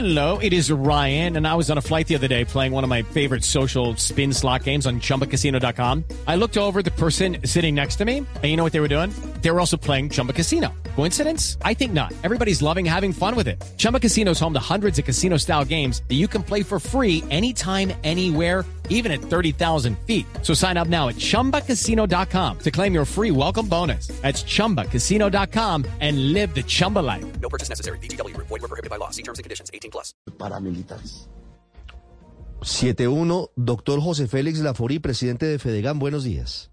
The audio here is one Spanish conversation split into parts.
Hello, it is Ryan, and I was on a flight the other day playing one of my favorite social spin slot games on chumbacasino.com. I looked over the person sitting next to me, and you know what they were doing? They were also playing Chumba Casino. Coincidence? I think not. Everybody's loving having fun with it. Chumba Casino is home to hundreds of casino style games that you can play for free anytime, anywhere, even at 30,000 feet. So sign up now at chumbacasino.com to claim your free welcome bonus. That's chumbacasino.com and live the Chumba life. No purchase necessary. BGW. Void were prohibited by law. See terms and conditions. 18 plus. paramilitares. 7-1, doctor José Félix Laforí, presidente de Fedegan, buenos días.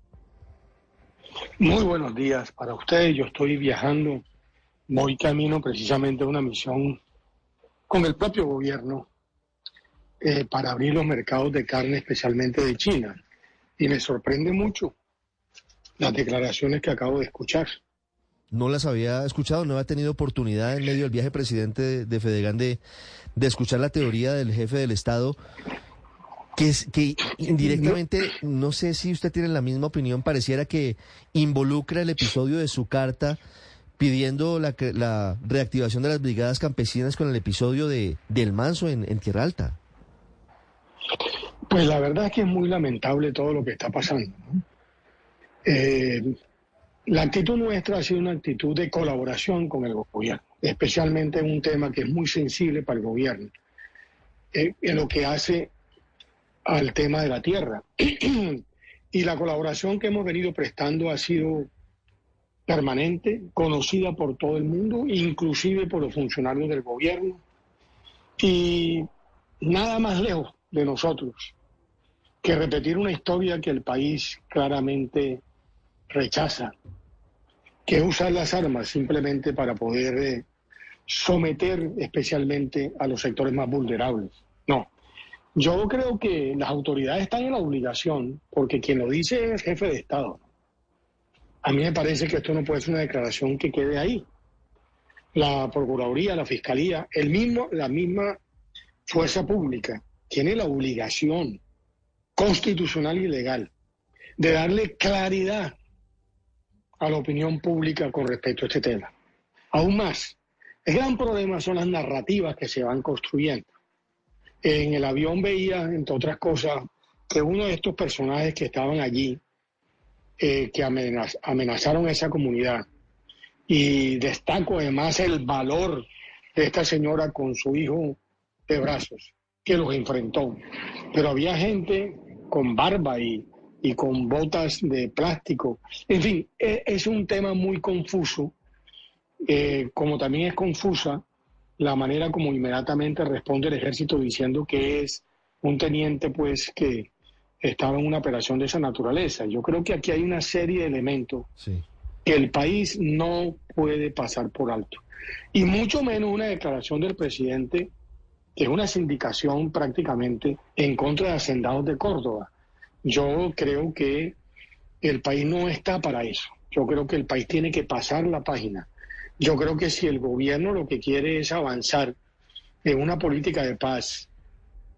Muy buenos días para ustedes. Yo estoy viajando, voy camino precisamente a una misión con el propio gobierno eh, para abrir los mercados de carne, especialmente de China. Y me sorprende mucho las declaraciones que acabo de escuchar. No las había escuchado, no había tenido oportunidad en medio del viaje presidente de, de Fedegan de, de escuchar la teoría del jefe del Estado, que, que indirectamente, no sé si usted tiene la misma opinión, pareciera que involucra el episodio de su carta pidiendo la, reactivación de las brigadas campesinas con el episodio de, del Manso en, en Tierra Alta. Pues la verdad es que es muy lamentable todo lo que está pasando. ¿no? Eh, la actitud nuestra ha sido una actitud de colaboración con el gobierno, especialmente en un tema que es muy sensible para el gobierno, eh, en lo que hace al tema de la tierra. y la colaboración que hemos venido prestando ha sido permanente, conocida por todo el mundo, inclusive por los funcionarios del gobierno, y nada más lejos de nosotros que repetir una historia que el país claramente rechaza, que es usar las armas simplemente para poder eh, someter especialmente a los sectores más vulnerables. Yo creo que las autoridades están en la obligación, porque quien lo dice es jefe de Estado. A mí me parece que esto no puede ser una declaración que quede ahí. La Procuraduría, la Fiscalía, el mismo, la misma fuerza pública tiene la obligación constitucional y legal de darle claridad a la opinión pública con respecto a este tema. Aún más, el gran problema son las narrativas que se van construyendo. En el avión veía, entre otras cosas, que uno de estos personajes que estaban allí, eh, que amenaz- amenazaron a esa comunidad, y destaco además el valor de esta señora con su hijo de brazos, que los enfrentó. Pero había gente con barba y, y con botas de plástico. En fin, e- es un tema muy confuso, eh, como también es confusa la manera como inmediatamente responde el ejército diciendo que es un teniente pues que estaba en una operación de esa naturaleza. Yo creo que aquí hay una serie de elementos Sí. que el país no puede pasar por alto. Y mucho menos una declaración del presidente, que es una sindicación prácticamente en contra de Hacendados de Córdoba. Yo creo que el país no está para eso. Yo creo que el país tiene que pasar la página. Yo creo que si el gobierno lo que quiere es avanzar en una política de paz,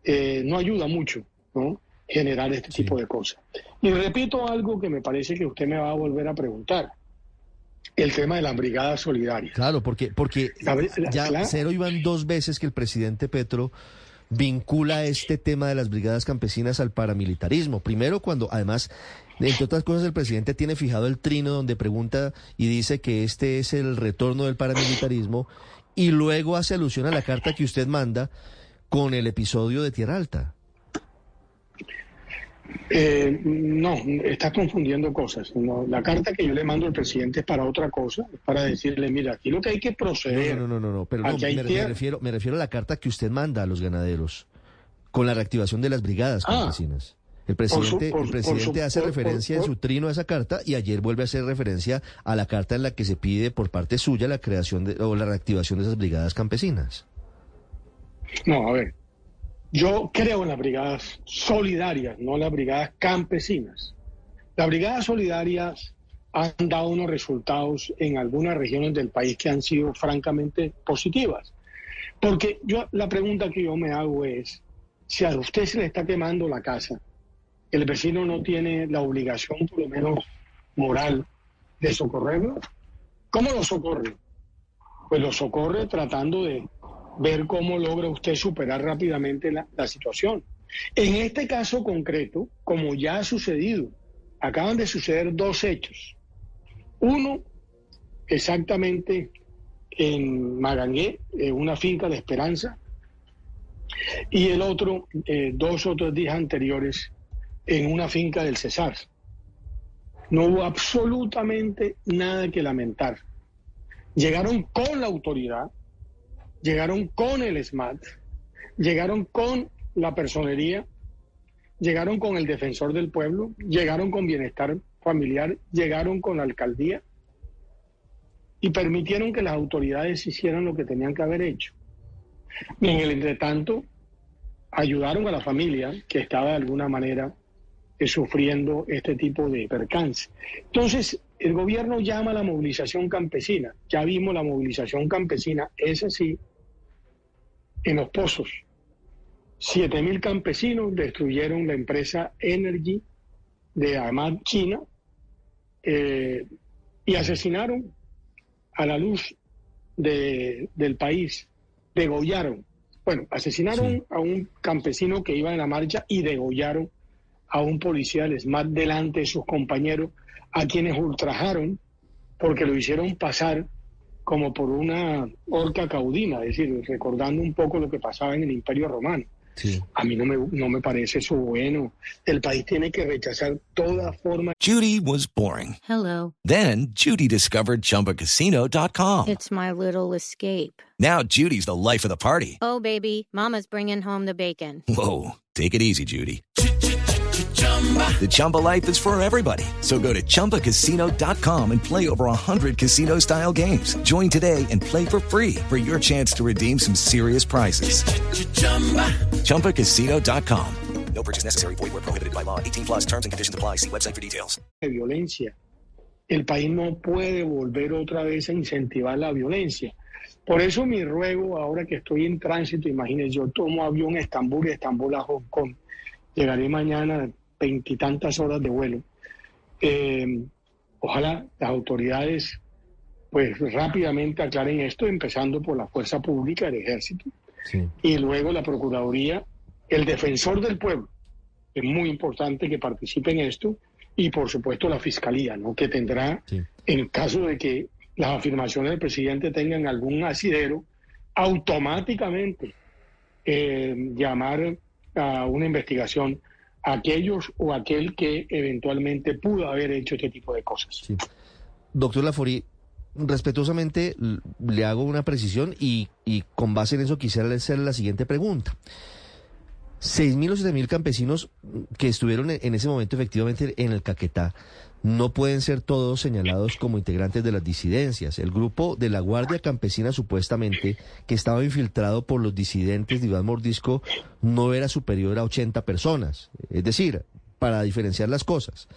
eh, no ayuda mucho, ¿no? Generar este tipo de cosas. Y repito algo que me parece que usted me va a volver a preguntar el tema de las brigadas solidarias. Claro, porque, porque La ver- la- ya la- cero iban dos veces que el presidente Petro vincula este tema de las brigadas campesinas al paramilitarismo. Primero cuando, además, entre otras cosas, el presidente tiene fijado el trino donde pregunta y dice que este es el retorno del paramilitarismo y luego hace alusión a la carta que usted manda con el episodio de Tierra Alta. Eh, no, estás confundiendo cosas. No, la carta que yo le mando al presidente es para otra cosa, es para decirle, mira, aquí lo que hay que proceder. No, no, no, no, no, pero no, me, refiero, me refiero a la carta que usted manda a los ganaderos con la reactivación de las brigadas Ah. campesinas. El Por su- presidente, por- el presidente su- hace por- referencia en su trino a esa carta y ayer vuelve a hacer referencia a la carta en la que se pide por parte suya la creación de, o la reactivación de esas brigadas campesinas. No, a ver. Yo creo en las brigadas solidarias, no las brigadas campesinas. Las brigadas solidarias han dado unos resultados en algunas regiones del país que han sido francamente positivas. Porque yo la pregunta que yo me hago es, si a usted se le está quemando la casa, el vecino no tiene la obligación, por lo menos moral, de socorrerlo. ¿Cómo lo socorre? Pues lo socorre tratando de ver cómo logra usted superar rápidamente la, situación. En este caso concreto, como ya ha sucedido, acaban de suceder dos hechos. Uno, exactamente en Magangué, en una finca de Esperanza, y el otro, eh, dos otros días anteriores, en una finca del Cesar. No hubo absolutamente nada que lamentar. Llegaron con la autoridad, llegaron con el SMAT, llegaron con la personería, llegaron con el defensor del pueblo, llegaron con bienestar familiar, llegaron con la alcaldía y permitieron que las autoridades hicieran lo que tenían que haber hecho. Y en el entretanto, ayudaron a la familia que estaba de alguna manera eh, sufriendo este tipo de percance. Entonces, el gobierno llama a la movilización campesina. Ya vimos la movilización campesina, es así, en los pozos. Siete mil campesinos destruyeron la empresa Energy de Ahmad China eh, y asesinaron a la luz de, del país, degollaron. Bueno, asesinaron a un campesino que iba en la marcha y degollaron a un policía del SMAT delante de sus compañeros, a quienes ultrajaron porque lo hicieron pasar como por una horca caudina, es decir, recordando un poco lo que pasaba en el Imperio Romano. Sí. A mí no me, no me parece eso bueno. El país tiene que rechazar toda forma. Judy was boring. Hello. Then Judy discovered ChumbaCasino.com. It's my little escape. Now Judy's the life of the party. Oh, baby, mama's bringing home the bacon. Whoa, take it easy, Judy. The Chumba life is for everybody. So go to ChumbaCasino.com and play over 100 casino style games. Join today and play for free for your chance to redeem some serious prizes. ChumbaCasino.com. No purchase necessary. Void where prohibited by law. 18 plus terms and conditions apply. See website for details. De violencia. El país no puede volver otra vez a incentivar la violencia. Por eso mi ruego, ahora que estoy en tránsito, imagínense, yo tomo avión a Estambul y Estambul a Hong Kong. Llegaré mañana veintitantas horas de vuelo. Eh, ojalá las autoridades pues rápidamente aclaren esto, empezando por la fuerza pública, el ejército, sí. y luego la Procuraduría, el defensor del pueblo. Es muy importante que participe en esto, y por supuesto la Fiscalía, ¿no? que tendrá, sí. en caso de que las afirmaciones del presidente tengan algún asidero, automáticamente eh, llamar a una investigación aquellos o aquel que eventualmente pudo haber hecho este tipo de cosas. Sí. Doctor Lafori, respetuosamente le hago una precisión y, y, con base en eso quisiera hacerle la siguiente pregunta. ¿Seis mil o siete mil campesinos que estuvieron en ese momento efectivamente en el Caquetá no pueden ser todos señalados como integrantes de las disidencias. El grupo de la Guardia Campesina supuestamente, que estaba infiltrado por los disidentes de Iván Mordisco, no era superior a 80 personas. Es decir, para diferenciar las cosas.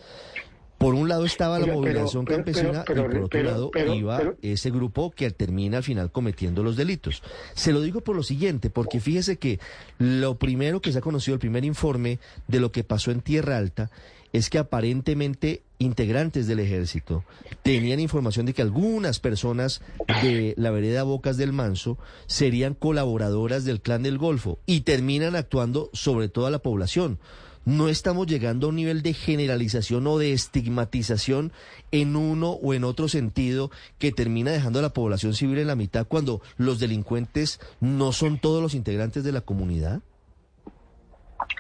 Por un lado estaba la movilización pero, campesina pero, y por otro lado iba ese grupo que termina al final cometiendo los delitos. Se lo digo por lo siguiente, porque fíjese que lo primero que se ha conocido, el primer informe de lo que pasó en Tierra Alta, es que aparentemente integrantes del ejército tenían información de que algunas personas de la vereda Bocas del Manso serían colaboradoras del clan del Golfo y terminan actuando sobre toda la población. No estamos llegando a un nivel de generalización o de estigmatización en uno o en otro sentido que termina dejando a la población civil en la mitad cuando los delincuentes no son todos los integrantes de la comunidad.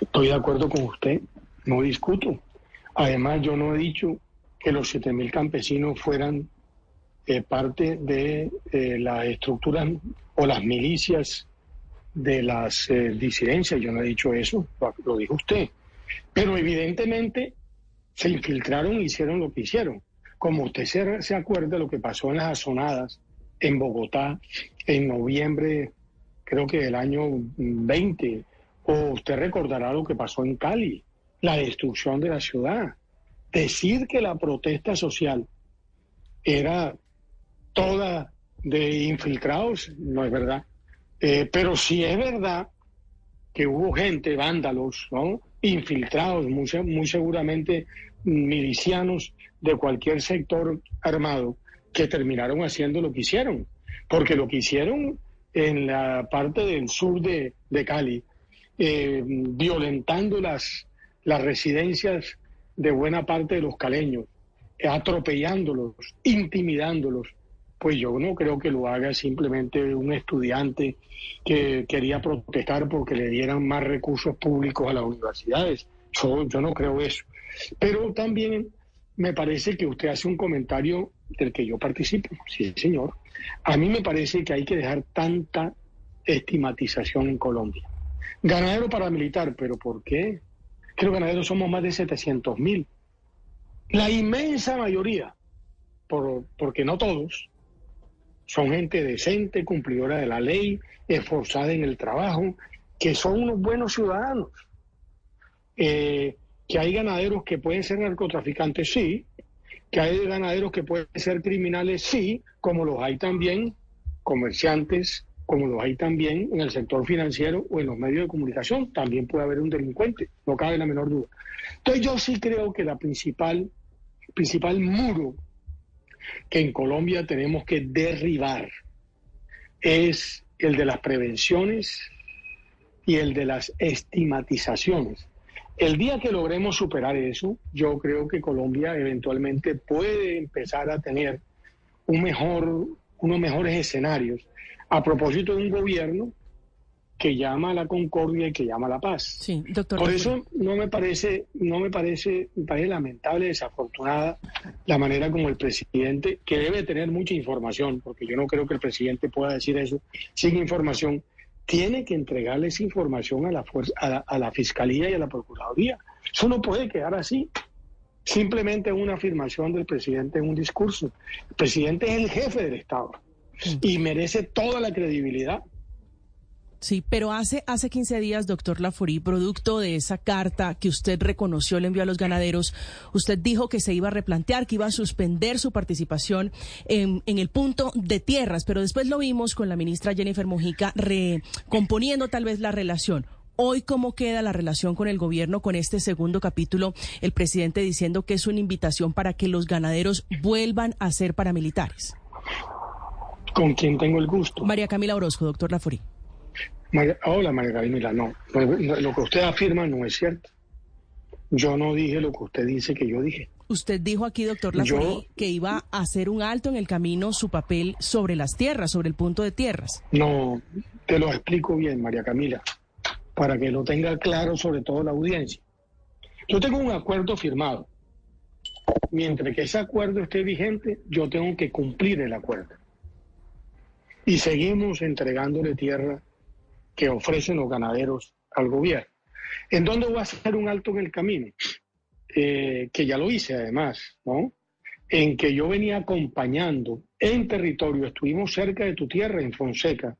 Estoy de acuerdo con usted, no discuto. Además, yo no he dicho que los 7.000 campesinos fueran eh, parte de eh, las estructuras o las milicias de las eh, disidencias. Yo no he dicho eso, lo, lo, dijo usted. Pero evidentemente se infiltraron e hicieron lo que hicieron. Como usted se, se acuerda lo que pasó en las azonadas en Bogotá en noviembre, creo que del año 20, o usted recordará lo que pasó en Cali la destrucción de la ciudad. Decir que la protesta social era toda de infiltrados no es verdad. Eh, pero sí es verdad que hubo gente, vándalos, ¿no? Infiltrados, muy, seguramente milicianos de cualquier sector armado, que terminaron haciendo lo que hicieron. Porque lo que hicieron en la parte del sur de, de Cali, eh, violentando las, las residencias de buena parte de los caleños, atropellándolos, intimidándolos, pues yo no creo que lo haga simplemente un estudiante que quería protestar porque le dieran más recursos públicos a las universidades. Yo, yo no creo eso. Pero también me parece que usted hace un comentario del que yo participo. Sí, señor. A mí me parece que hay que dejar tanta estigmatización en Colombia. Ganadero paramilitar, pero ¿por qué? Creo que ganaderos somos más de 700 mil. La inmensa mayoría, por, porque no todos, son gente decente, cumplidora de la ley, esforzada en el trabajo, que son unos buenos ciudadanos. Eh, que hay ganaderos que pueden ser narcotraficantes, sí, que hay ganaderos que pueden ser criminales, sí, como los hay también comerciantes, como los hay también en el sector financiero o en los medios de comunicación, también puede haber un delincuente, no cabe la menor duda. Entonces yo sí creo que la principal, principal muro que en Colombia tenemos que derribar es el de las prevenciones y el de las estigmatizaciones. El día que logremos superar eso, yo creo que Colombia eventualmente puede empezar a tener un mejor, unos mejores escenarios a propósito de un gobierno que llama a la concordia y que llama a la paz. Sí, doctor. Por eso no me parece, no me parece, me parece lamentable, desafortunada la manera como el presidente, que debe tener mucha información, porque yo no creo que el presidente pueda decir eso sin información, tiene que entregarle esa información a la, fuerza, a la, a la fiscalía y a la procuraduría. Eso no puede quedar así. Simplemente una afirmación del presidente en un discurso. El presidente es el jefe del Estado y merece toda la credibilidad. Sí, pero hace, hace 15 días, doctor Laforí, producto de esa carta que usted reconoció, le envió a los ganaderos, usted dijo que se iba a replantear, que iba a suspender su participación en, en el punto de tierras, pero después lo vimos con la ministra Jennifer Mojica recomponiendo tal vez la relación. Hoy, ¿cómo queda la relación con el gobierno con este segundo capítulo? El presidente diciendo que es una invitación para que los ganaderos vuelvan a ser paramilitares. ¿Con quién tengo el gusto? María Camila Orozco, doctor Laforí. María, hola, María Camila, no. Lo que usted afirma no es cierto. Yo no dije lo que usted dice que yo dije. Usted dijo aquí, doctor Laforí, que iba a hacer un alto en el camino su papel sobre las tierras, sobre el punto de tierras. No, te lo explico bien, María Camila, para que lo tenga claro sobre todo la audiencia. Yo tengo un acuerdo firmado. Mientras que ese acuerdo esté vigente, yo tengo que cumplir el acuerdo. Y seguimos entregándole tierra que ofrecen los ganaderos al gobierno. ¿En dónde voy a hacer un alto en el camino? Eh, que ya lo hice además, ¿no? En que yo venía acompañando en territorio, estuvimos cerca de tu tierra, en Fonseca,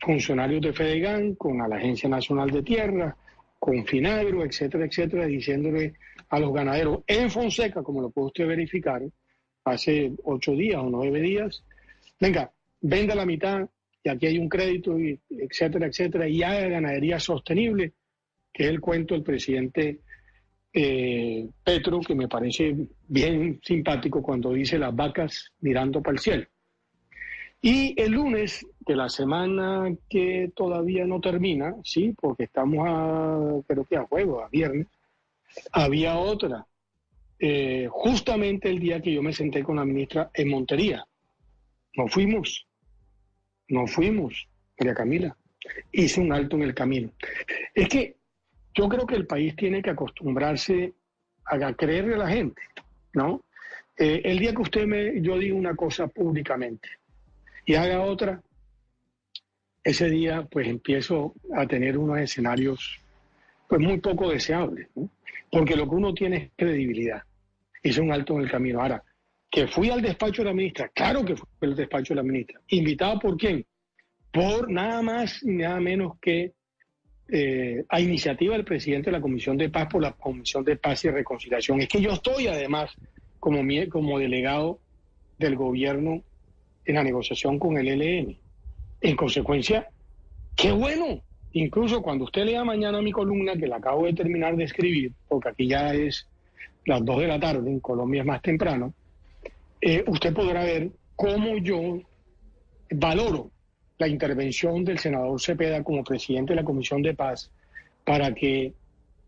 funcionarios de Fedegan, con la Agencia Nacional de Tierra, con Finagro, etcétera, etcétera, diciéndole a los ganaderos en Fonseca, como lo puede usted verificar, hace ocho días o nueve días, venga, venda la mitad y aquí hay un crédito, y etcétera, etcétera, y haga ganadería sostenible, que es el cuento del presidente eh, Petro, que me parece bien simpático cuando dice las vacas mirando para el cielo. Y el lunes de la semana que todavía no termina, sí, porque estamos a, creo que a juego, a viernes, había otra, eh, justamente el día que yo me senté con la ministra en Montería. Nos fuimos no fuimos, María Camila. Hice un alto en el camino. Es que yo creo que el país tiene que acostumbrarse a creerle a la gente, ¿no? Eh, el día que usted me, yo diga una cosa públicamente y haga otra, ese día pues empiezo a tener unos escenarios pues muy poco deseables, ¿no? Porque lo que uno tiene es credibilidad. Hice un alto en el camino. Ahora, que fui al despacho de la ministra, claro que fui al despacho de la ministra. ¿Invitado por quién? Por nada más y nada menos que eh, a iniciativa del presidente de la Comisión de Paz por la Comisión de Paz y Reconciliación. Es que yo estoy además como, como delegado del gobierno en la negociación con el ELN. En consecuencia, qué bueno. Incluso cuando usted lea mañana mi columna, que la acabo de terminar de escribir, porque aquí ya es las 2 de la tarde, en Colombia es más temprano, eh, usted podrá ver cómo yo valoro la intervención del senador Cepeda como presidente de la Comisión de Paz para que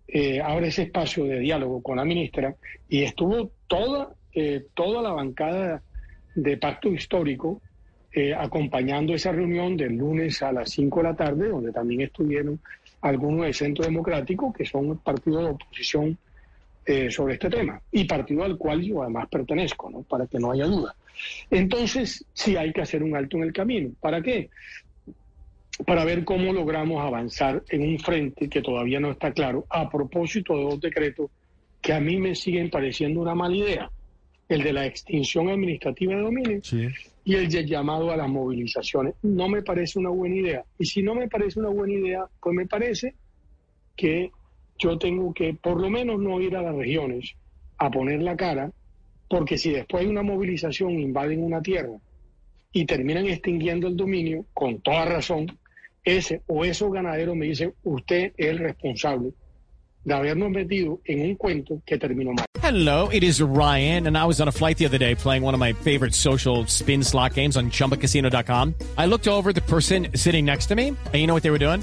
eh, abra ese espacio de diálogo con la ministra. Y estuvo toda, eh, toda la bancada de pacto histórico acompañando esa reunión del lunes a las 5 de la tarde, donde también estuvieron algunos del Centro Democrático, que son partidos de oposición eh, sobre este tema, y partido al cual yo además pertenezco, ¿no? para que no haya duda. Entonces, sí hay que hacer un alto en el camino. ¿Para qué? Para ver cómo logramos avanzar en un frente que todavía no está claro, a propósito de dos decretos que a mí me siguen pareciendo una mala idea. El de la extinción administrativa de dominio Sí. y el de llamado a las movilizaciones. No me parece una buena idea. Y si no me parece una buena idea, pues me parece que yo tengo que por lo menos no ir a las regiones a poner la cara, porque si después de una movilización invaden una tierra y terminan extinguiendo el dominio, con toda razón, ese o esos ganaderos me dicen, usted es el responsable de habernos metido en un cuento que terminó mal. Hello, it is Ryan, and I was on a flight the other day playing one of my favorite social spin slot games on chumbacasino.com. I looked over the person sitting next to me, and you know what they were doing?